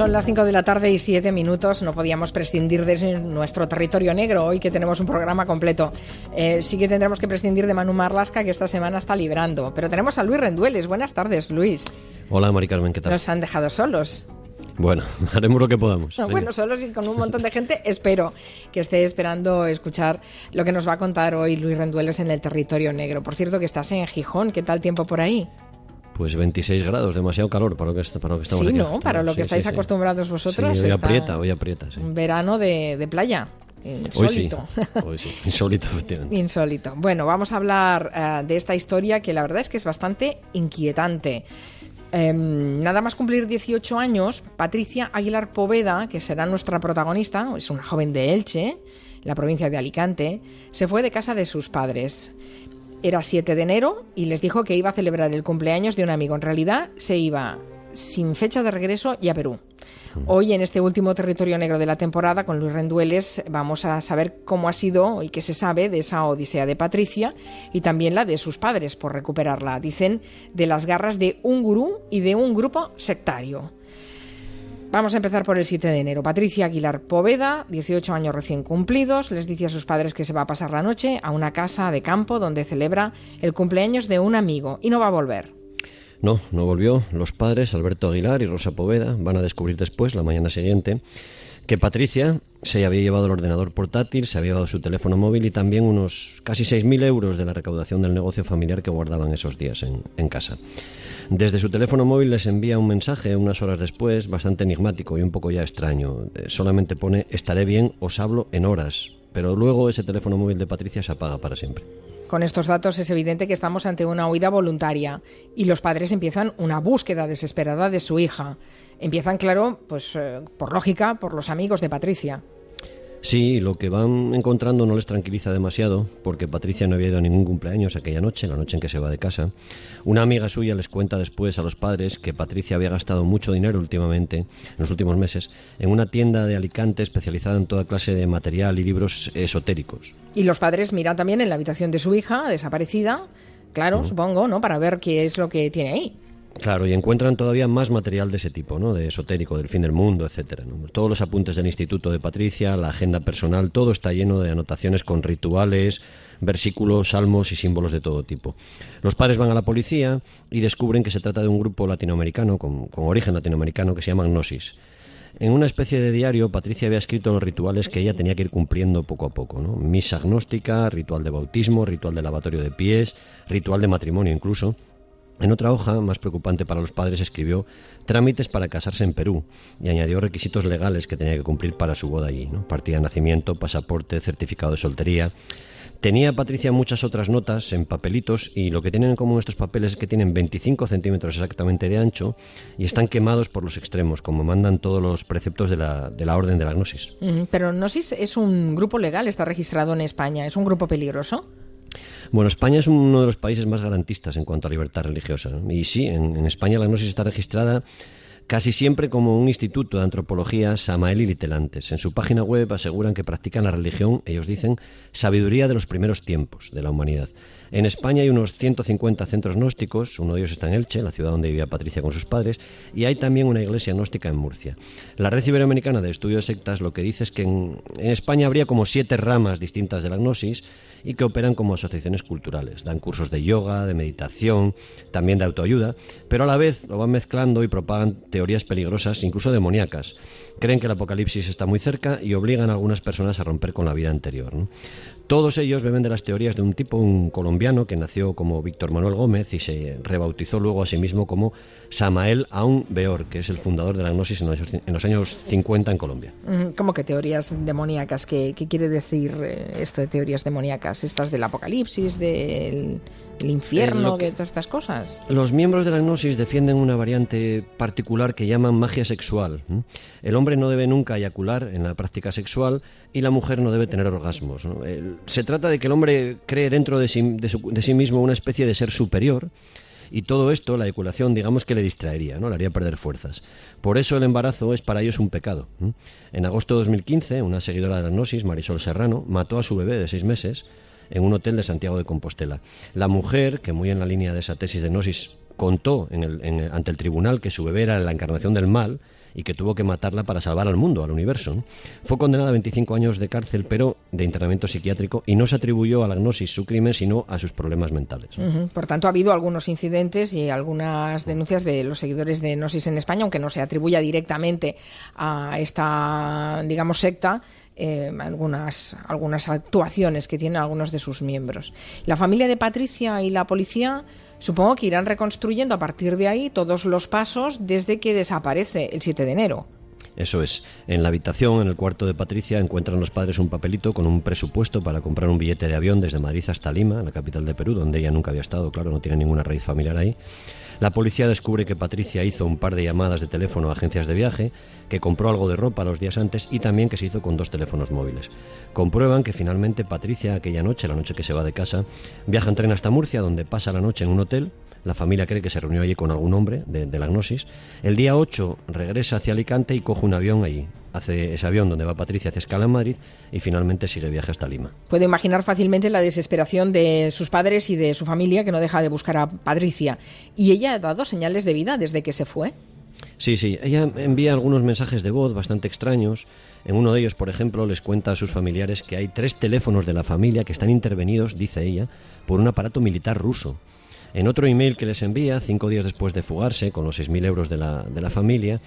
Son las 5 de la tarde y 7 minutos. No podíamos prescindir de nuestro territorio negro hoy que tenemos un programa completo. Eh, sí que tendremos que prescindir de Manu Marlasca que esta semana está librando. Pero tenemos a Luis Rendueles. Buenas tardes, Luis. Hola, Mari Carmen, ¿qué tal? Nos han dejado solos. Bueno, haremos lo que podamos. bueno, solos y con un montón de gente. Espero que esté esperando escuchar lo que nos va a contar hoy Luis Rendueles en el territorio negro. Por cierto, que estás en Gijón. ¿Qué tal tiempo por ahí? Pues 26 grados, demasiado calor para lo que, para lo que estamos sí, aquí. no, para lo que estáis acostumbrados vosotros. Sí, hoy aprieta, hoy aprieta, Un verano de, playa. Insólito. Hoy sí, insólito, efectivamente. Insólito. Bueno, vamos a hablar eh, de esta historia que la verdad es que es bastante inquietante. Em, nada más cumplir 18 años, Patricia Aguilar Poveda, que será nuestra protagonista, es una joven de Elche, la provincia de Alicante, se fue de casa de sus padres. Era 7 de enero y les dijo que iba a celebrar el cumpleaños de un amigo. En realidad se iba sin fecha de regreso y a Perú. Hoy en este último territorio negro de la temporada con Luis Rendueles vamos a saber cómo ha sido y qué se sabe de esa odisea de Patricia y también la de sus padres por recuperarla. Dicen de las garras de un gurú y de un grupo sectario. Vamos a empezar por el 7 de enero. Patricia Aguilar Poveda, 18 años recién cumplidos, les dice a sus padres que se va a pasar la noche a una casa de campo donde celebra el cumpleaños de un amigo y no va a volver. No, no volvió. Los padres, Alberto Aguilar y Rosa Poveda, van a descubrir después, la mañana siguiente, que Patricia se había llevado el ordenador portátil, se había llevado su teléfono móvil y también unos casi 6.000 euros de la recaudación del negocio familiar que guardaban esos días en, en casa. Desde su teléfono móvil les envía un mensaje unas horas después, bastante enigmático y un poco ya extraño. Eh, solamente pone estaré bien, os hablo en horas. Pero luego ese teléfono móvil de Patricia se apaga para siempre. Con estos datos es evidente que estamos ante una huida voluntaria y los padres empiezan una búsqueda desesperada de su hija. Empiezan, claro, pues eh, por lógica, por los amigos de Patricia. Sí, lo que van encontrando no les tranquiliza demasiado, porque Patricia no había ido a ningún cumpleaños aquella noche, la noche en que se va de casa. Una amiga suya les cuenta después a los padres que Patricia había gastado mucho dinero últimamente, en los últimos meses, en una tienda de Alicante especializada en toda clase de material y libros esotéricos. Y los padres miran también en la habitación de su hija, desaparecida, claro, supongo, ¿no? Para ver qué es lo que tiene ahí. Claro, y encuentran todavía más material de ese tipo, ¿no? De esotérico, del fin del mundo, etcétera. Todos los apuntes del Instituto de Patricia, la agenda personal, todo está lleno de anotaciones con rituales, versículos, salmos y símbolos de todo tipo. Los padres van a la policía y descubren que se trata de un grupo latinoamericano, con, con origen latinoamericano, que se llama Gnosis. En una especie de diario, Patricia había escrito los rituales que ella tenía que ir cumpliendo poco a poco. ¿no? Misa agnóstica, ritual de bautismo, ritual de lavatorio de pies, ritual de matrimonio incluso. En otra hoja, más preocupante para los padres, escribió trámites para casarse en Perú y añadió requisitos legales que tenía que cumplir para su boda allí, ¿no? partida de nacimiento, pasaporte, certificado de soltería. Tenía Patricia muchas otras notas en papelitos y lo que tienen en común estos papeles es que tienen 25 centímetros exactamente de ancho y están quemados por los extremos, como mandan todos los preceptos de la, de la Orden de la Gnosis. Pero Gnosis es un grupo legal, está registrado en España, ¿es un grupo peligroso? Bueno, España es uno de los países más garantistas en cuanto a libertad religiosa. Y sí, en, España la gnosis está registrada casi siempre como un instituto de antropología Samael y Litelantes. En su página web aseguran que practican la religión, ellos dicen, sabiduría de los primeros tiempos de la humanidad. En España hay unos 150 centros gnósticos, uno de ellos está en Elche, la ciudad donde vivía Patricia con sus padres, y hay también una iglesia gnóstica en Murcia. La Red Iberoamericana de Estudios Sectas lo que dice es que en España habría como siete ramas distintas de la gnosis, y que operan como asociaciones culturales. Dan cursos de yoga, de meditación, también de autoayuda, pero a la vez lo van mezclando y propagan teorías peligrosas, incluso demoníacas. Creen que el apocalipsis está muy cerca y obligan a algunas personas a romper con la vida anterior. Todos ellos beben de las teorías de un tipo, un colombiano que nació como Víctor Manuel Gómez y se rebautizó luego a sí mismo como Samael Aun Beor, que es el fundador de la gnosis en los, años 50 en Colombia. ¿Cómo que teorías demoníacas? ¿Qué, quiere decir eh, esto de teorías demoníacas? ¿Estas del apocalipsis, del infierno, de todas estas cosas? Los miembros de la gnosis defienden una variante particular que llaman magia sexual. El hombre no debe nunca eyacular en la práctica sexual y la mujer no debe tener orgasmos. Se trata de que el hombre cree dentro de sí, mismo una especie de ser superior y todo esto, la eyaculación, digamos que le distraería, ¿no? le haría perder fuerzas. Por eso el embarazo es para ellos un pecado. En agosto de 2015, una seguidora de la gnosis, Marisol Serrano, mató a su bebé de seis meses en un hotel de Santiago de Compostela. La mujer, que muy en la línea de esa tesis de gnosis, contó ante el tribunal que su bebé era la encarnación del mal y que tuvo que matarla para salvar al mundo, al universo. Fue condenada a 25 años de cárcel, pero de internamiento psiquiátrico, y no se atribuyó a la gnosis su crimen, sino a sus problemas mentales. Por tanto, ha habido algunos incidentes y algunas denuncias de los seguidores de gnosis en España, aunque no se atribuya directamente a esta, digamos, secta, eh, algunas, algunas actuaciones que tienen algunos de sus miembros. La familia de Patricia y la policía supongo que irán reconstruyendo a partir de ahí todos los pasos desde que desaparece el 7 de enero. Eso es. En la habitación, en el cuarto de Patricia, encuentran los padres un papelito con un presupuesto para comprar un billete de avión desde Madrid hasta Lima, la capital de Perú, donde ella nunca había estado, claro, no tiene ninguna raíz familiar ahí. La policía descubre que Patricia hizo un par de llamadas de teléfono a agencias de viaje, que compró algo de ropa los días antes y también que se hizo con dos teléfonos móviles. Comprueban que finalmente Patricia aquella noche, la noche que se va de casa, viaja en tren hasta Murcia, donde pasa la noche en un hotel, la familia cree que se reunió allí con algún hombre de, la gnosis. El día 8 regresa hacia Alicante y coge un avión allí. Hace ese avión donde va Patricia hacia escala en Madrid y finalmente sigue viaje hasta Lima. Puede imaginar fácilmente la desesperación de sus padres y de su familia que no deja de buscar a Patricia. ¿Y ella ha dado señales de vida desde que se fue? Sí, sí. Ella envía algunos mensajes de voz bastante extraños. En uno de ellos, por ejemplo, les cuenta a sus familiares que hay tres teléfonos de la familia que están intervenidos, dice ella, por un aparato militar ruso. En otro email que les envía, cinco días después de fugarse, con los 6.000 euros de la, de la familia,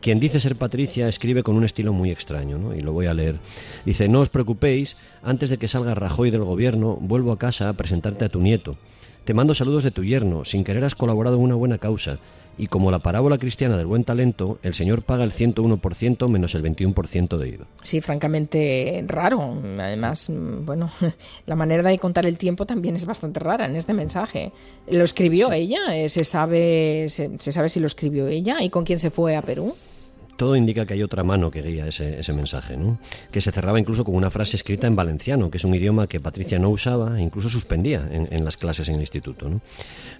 quien dice ser Patricia escribe con un estilo muy extraño, ¿no? y lo voy a leer. Dice, no os preocupéis, antes de que salga Rajoy del gobierno, vuelvo a casa a presentarte a tu nieto. Te mando saludos de tu yerno, sin querer has colaborado en una buena causa y como la parábola cristiana del buen talento, el Señor paga el 101% menos el 21% de IVA. Sí, francamente raro. Además, bueno, la manera de contar el tiempo también es bastante rara en este mensaje. ¿Lo escribió ella? Eh, ¿Se sabe, se sabe si lo escribió ella? ¿Y con quién se fue a Perú? Todo indica que hay otra mano que guía ese, mensaje, ¿no? que se cerraba incluso con una frase escrita en valenciano, que es un idioma que Patricia no usaba incluso suspendía en, las clases en el instituto. ¿no?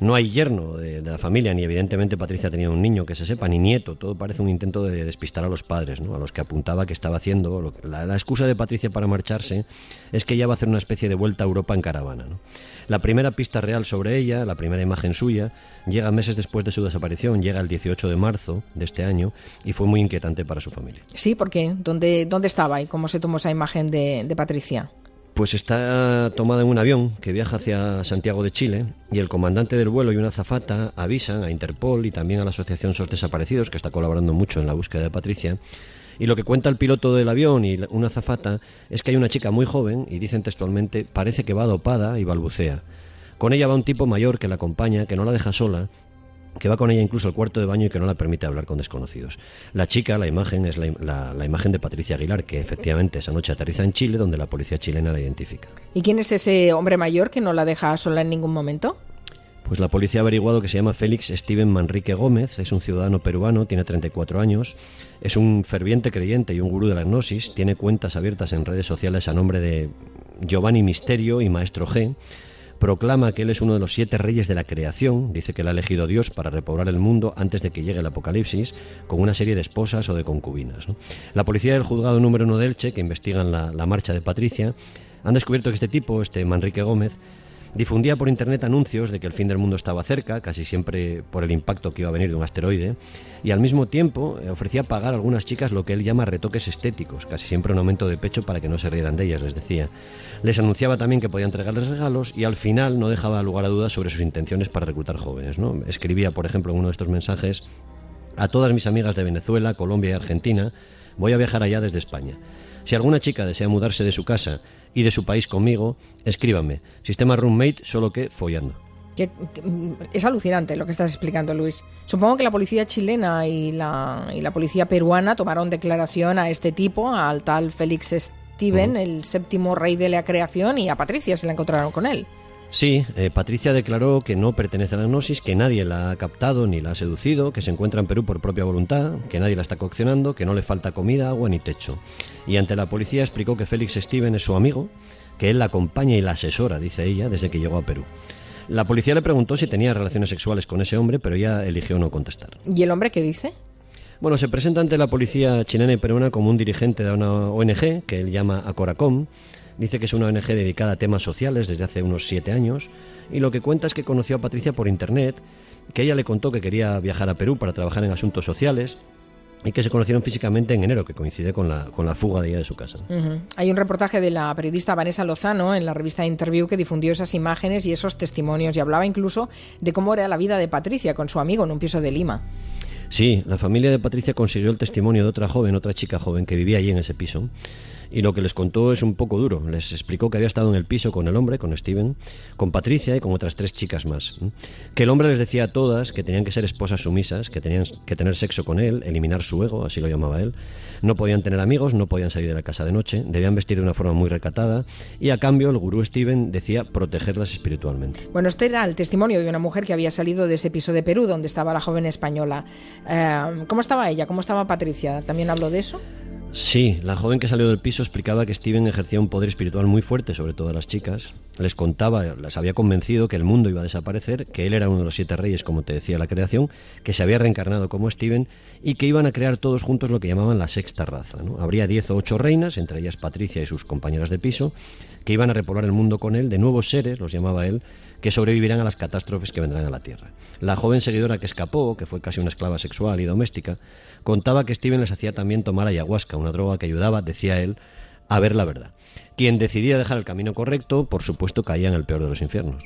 no hay yerno de, la familia, ni evidentemente Patricia tenía un niño que se sepa, ni nieto, todo parece un intento de despistar a los padres, ¿no? a los que apuntaba que estaba haciendo. la, la, excusa de Patricia para marcharse es que ella va a hacer una especie de vuelta a Europa en caravana. ¿no? La primera pista real sobre ella, la primera imagen suya, llega meses después de su desaparición, llega el 18 de marzo de este año y fue muy inquietante para su familia. Sí, ¿por qué? ¿Dónde, dónde estaba y cómo se tomó esa imagen de, de Patricia? Pues está tomada en un avión que viaja hacia Santiago de Chile y el comandante del vuelo y una azafata avisan a Interpol y también a la Asociación SOS Desaparecidos, que está colaborando mucho en la búsqueda de Patricia, y lo que cuenta el piloto del avión y una azafata es que hay una chica muy joven, y dicen textualmente, parece que va dopada y balbucea. Con ella va un tipo mayor que la acompaña, que no la deja sola, que va con ella incluso al cuarto de baño y que no la permite hablar con desconocidos. La chica, la imagen, es la, la, imagen de Patricia Aguilar, que efectivamente esa noche aterriza en Chile, donde la policía chilena la identifica. ¿Y quién es ese hombre mayor que no la deja sola en ningún momento? Pues la policía ha averiguado que se llama Félix Steven Manrique Gómez, es un ciudadano peruano, tiene 34 años, es un ferviente creyente y un gurú de la gnosis, tiene cuentas abiertas en redes sociales a nombre de Giovanni Misterio y Maestro G, proclama que él es uno de los siete reyes de la creación, dice que le ha elegido Dios para repoblar el mundo antes de que llegue el apocalipsis, con una serie de esposas o de concubinas. La policía del juzgado número uno de Elche, que investigan la marcha de Patricia, han descubierto que este tipo, este Manrique Gómez, Difundía por internet anuncios de que el fin del mundo estaba cerca, casi siempre por el impacto que iba a venir de un asteroide, y al mismo tiempo eh, ofrecía pagar a algunas chicas lo que él llama retoques estéticos, casi siempre un aumento de pecho para que no se rieran de ellas, les decía. Les anunciaba también que podía entregarles regalos y al final no dejaba lugar a dudas sobre sus intenciones para reclutar jóvenes. ¿no? Escribía, por ejemplo, en uno de estos mensajes, a todas mis amigas de Venezuela, Colombia y Argentina, voy a viajar allá desde España. Si alguna chica desea mudarse de su casa y de su país conmigo, escríbanme. Sistema roommate, solo que follando. es alucinante lo que estás explicando, Luis. Supongo que la policía chilena y la, y la policía peruana tomaron declaración a este tipo, al tal Félix Steven, el séptimo rey de la creación, y a Patricia se la encontraron con él. Sí, eh, Patricia declaró que no pertenece a la gnosis, que nadie la ha captado ni la ha seducido, que se encuentra en Perú por propia voluntad, que nadie la está coccionando, que no le falta comida, agua ni techo. Y ante la policía explicó que Félix Steven es su amigo, que él la acompaña y la asesora, dice ella, desde que llegó a Perú. La policía le preguntó si tenía relaciones sexuales con ese hombre, pero ella eligió no contestar. ¿Y el hombre qué dice? Bueno, se presenta ante la policía chilena y peruana como un dirigente de una ONG que él llama Acoracom Dice que es una ONG dedicada a temas sociales desde hace unos siete años y lo que cuenta es que conoció a Patricia por internet, que ella le contó que quería viajar a Perú para trabajar en asuntos sociales y que se conocieron físicamente en enero, que coincide con la, con la fuga de ella de su casa. Hay un reportaje de la periodista Vanessa Lozano en la revista Interview que difundió esas imágenes y esos testimonios y hablaba incluso de cómo era la vida de Patricia con su amigo en un piso de Lima. Sí, la familia de Patricia consiguió el testimonio de otra joven, otra chica joven que vivía allí en ese piso y lo que les contó es un poco duro. Les explicó que había estado en el piso con el hombre, con Steven, con Patricia y con otras tres chicas más. Que el hombre les decía a todas que tenían que ser esposas sumisas, que tenían que tener sexo con él, eliminar su ego, así lo llamaba él. No podían tener amigos, no podían salir de la casa de noche, debían vestir de una forma muy recatada y a cambio el gurú Steven decía protegerlas espiritualmente. Bueno, este era el testimonio de una mujer que había salido de ese piso de Perú donde estaba la joven española. Eh, ¿Cómo estaba ella? ¿Cómo estaba Patricia? ¿También habló de eso? Sí, la joven que salió del piso explicaba que Steven ejercía un poder espiritual muy fuerte sobre todas las chicas. Les contaba, las había convencido que el mundo iba a desaparecer, que él era uno de los siete reyes, como te decía la creación, que se había reencarnado como Steven y que iban a crear todos juntos lo que llamaban la sexta raza. Habría diez o ocho reinas, entre ellas Patricia y sus compañeras de piso, que iban a repoblar el mundo con él, de nuevos seres, los llamaba él, que sobrevivirán a las catástrofes que vendrán a la Tierra. La joven seguidora que escapó, que fue casi una esclava sexual y doméstica, contaba que Steven les hacía también tomar ayahuasca, una droga que ayudaba, decía él, a ver la verdad. Quien decidía dejar el camino correcto, por supuesto, caía en el peor de los infiernos.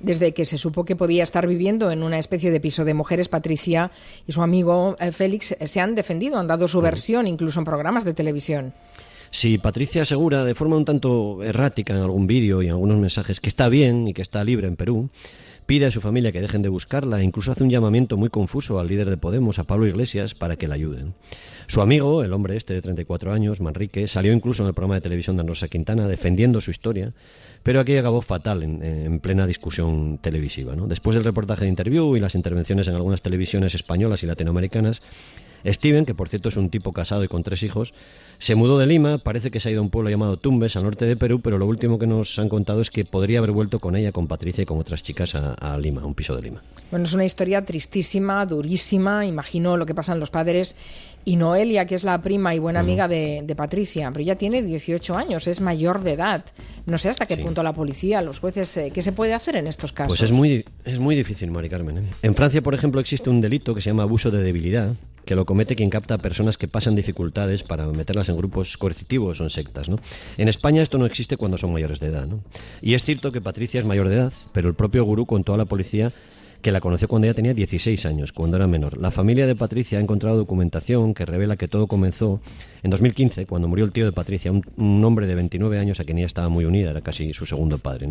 Desde que se supo que podía estar viviendo en una especie de piso de mujeres, Patricia y su amigo eh, Félix se han defendido, han dado su versión, incluso en programas de televisión. Si Patricia asegura de forma un tanto errática en algún vídeo y en algunos mensajes que está bien y que está libre en Perú, pide a su familia que dejen de buscarla e incluso hace un llamamiento muy confuso al líder de Podemos, a Pablo Iglesias, para que la ayuden. Su amigo, el hombre este de 34 años, Manrique, salió incluso en el programa de televisión de Rosa Quintana defendiendo su historia, pero aquí acabó fatal en, plena discusión televisiva. Después del reportaje de interview y las intervenciones en algunas televisiones españolas y latinoamericanas, Steven, que por cierto es un tipo casado y con tres hijos, se mudó de Lima, parece que se ha ido a un pueblo llamado Tumbes, al norte de Perú, pero lo último que nos han contado es que podría haber vuelto con ella, con Patricia y con otras chicas a, Lima, a un piso de Lima. Bueno, es una historia tristísima, durísima, imagino lo que pasan los padres. Y Noelia, que es la prima y buena amiga de, Patricia, pero ella tiene 18 años, es mayor de edad. No sé hasta qué punto la policía, los jueces, eh, ¿qué se puede hacer en estos casos? Pues es muy, es muy difícil, Mari Carmen. ¿eh? En Francia, por ejemplo, existe un delito que se llama abuso de debilidad, que lo comete quien capta a personas que pasan dificultades para meterlas en grupos coercitivos o en sectas. ¿no? En España esto no existe cuando son mayores de edad. ¿no? Y es cierto que Patricia es mayor de edad, pero el propio gurú contó a la policía que la conoció cuando ella tenía 16 años, cuando era menor. La familia de Patricia ha encontrado documentación que revela que todo comenzó en 2015, cuando murió el tío de Patricia, un, hombre de 29 años a quien ella estaba muy unida, era casi su segundo padre.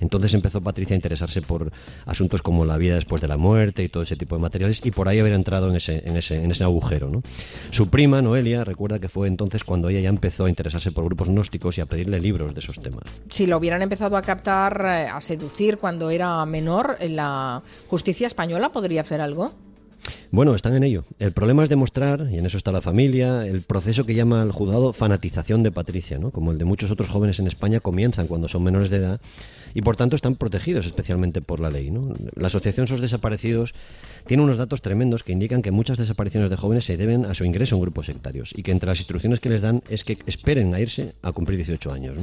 Entonces empezó Patricia a interesarse por asuntos como la vida después de la muerte y todo ese tipo de materiales, y por ahí haber entrado en ese, en ese, en ese agujero. Su prima, Noelia, recuerda que fue entonces cuando ella ya empezó a interesarse por grupos gnósticos y a pedirle libros de esos temas. Si lo hubieran empezado a captar, eh, a seducir cuando era menor, la justicia española podría hacer algo. Bueno, están en ello. El problema es demostrar, y en eso está la familia, el proceso que llama el juzgado fanatización de Patricia, ¿no? como el de muchos otros jóvenes en España comienzan cuando son menores de edad y por tanto están protegidos especialmente por la ley. La Asociación SOS Desaparecidos tiene unos datos tremendos que indican que muchas desapariciones de jóvenes se deben a su ingreso en grupos sectarios y que entre las instrucciones que les dan es que esperen a irse a cumplir 18 años.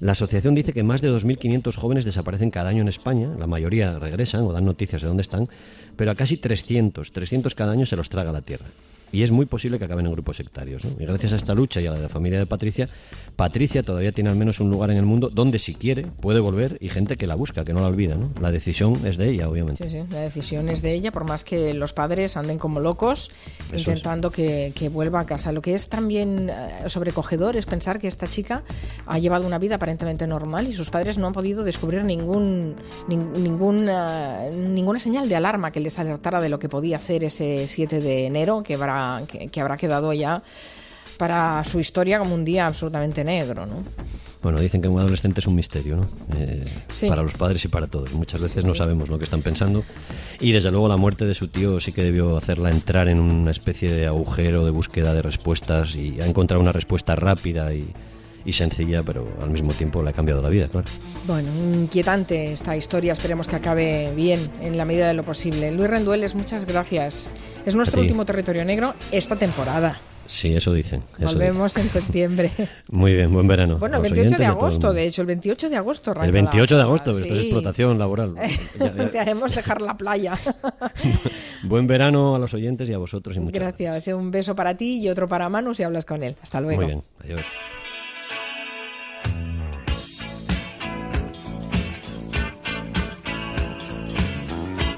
La asociación dice que más de 2.500 jóvenes desaparecen cada año en España, la mayoría regresan o dan noticias de dónde están, pero a casi 300, 300 cada año se los traga la tierra y es muy posible que acaben en grupos sectarios. Y gracias a esta lucha y a la de la familia de Patricia, Patricia todavía tiene al menos un lugar en el mundo donde si quiere puede volver y gente que la busca, que no la olvida. ¿no? La decisión es de ella, obviamente. Sí, sí, la decisión es de ella, por más que los padres anden como locos intentando que, vuelva a casa. Lo que es también eh, sobrecogedor es pensar que esta chica ha llevado una vida aparentemente normal y sus padres no han podido descubrir ningún, ningún, eh, ninguna señal de alarma que les alertara de lo que podía hacer ese 7 de enero, que habrá que, habrá quedado ya para su historia como un día absolutamente negro, ¿no? Bueno, dicen que un adolescente es un misterio, ¿no? Eh, para los padres y para todos. Muchas veces no sabemos lo que están pensando. Y desde luego la muerte de su tío sí que debió hacerla entrar en una especie de agujero de búsqueda de respuestas y ha encontrado una respuesta rápida y, y sencilla, pero al mismo tiempo le ha cambiado la vida, claro. Bueno, inquietante esta historia, esperemos que acabe bien en la medida de lo posible. Luis Rendueles, muchas gracias. Es nuestro último territorio negro esta temporada. Sí, eso dicen. Volvemos en septiembre. Muy bien, buen verano. Bueno, el 28 de agosto, de hecho, el 28 de agosto. El 28 de agosto, esto es explotación laboral. Te haremos dejar la playa. buen verano a los oyentes y a vosotros y muchas gracias. gracias. Un beso para ti y otro para Manu si hablas con él. Hasta luego. Muy bien, adiós.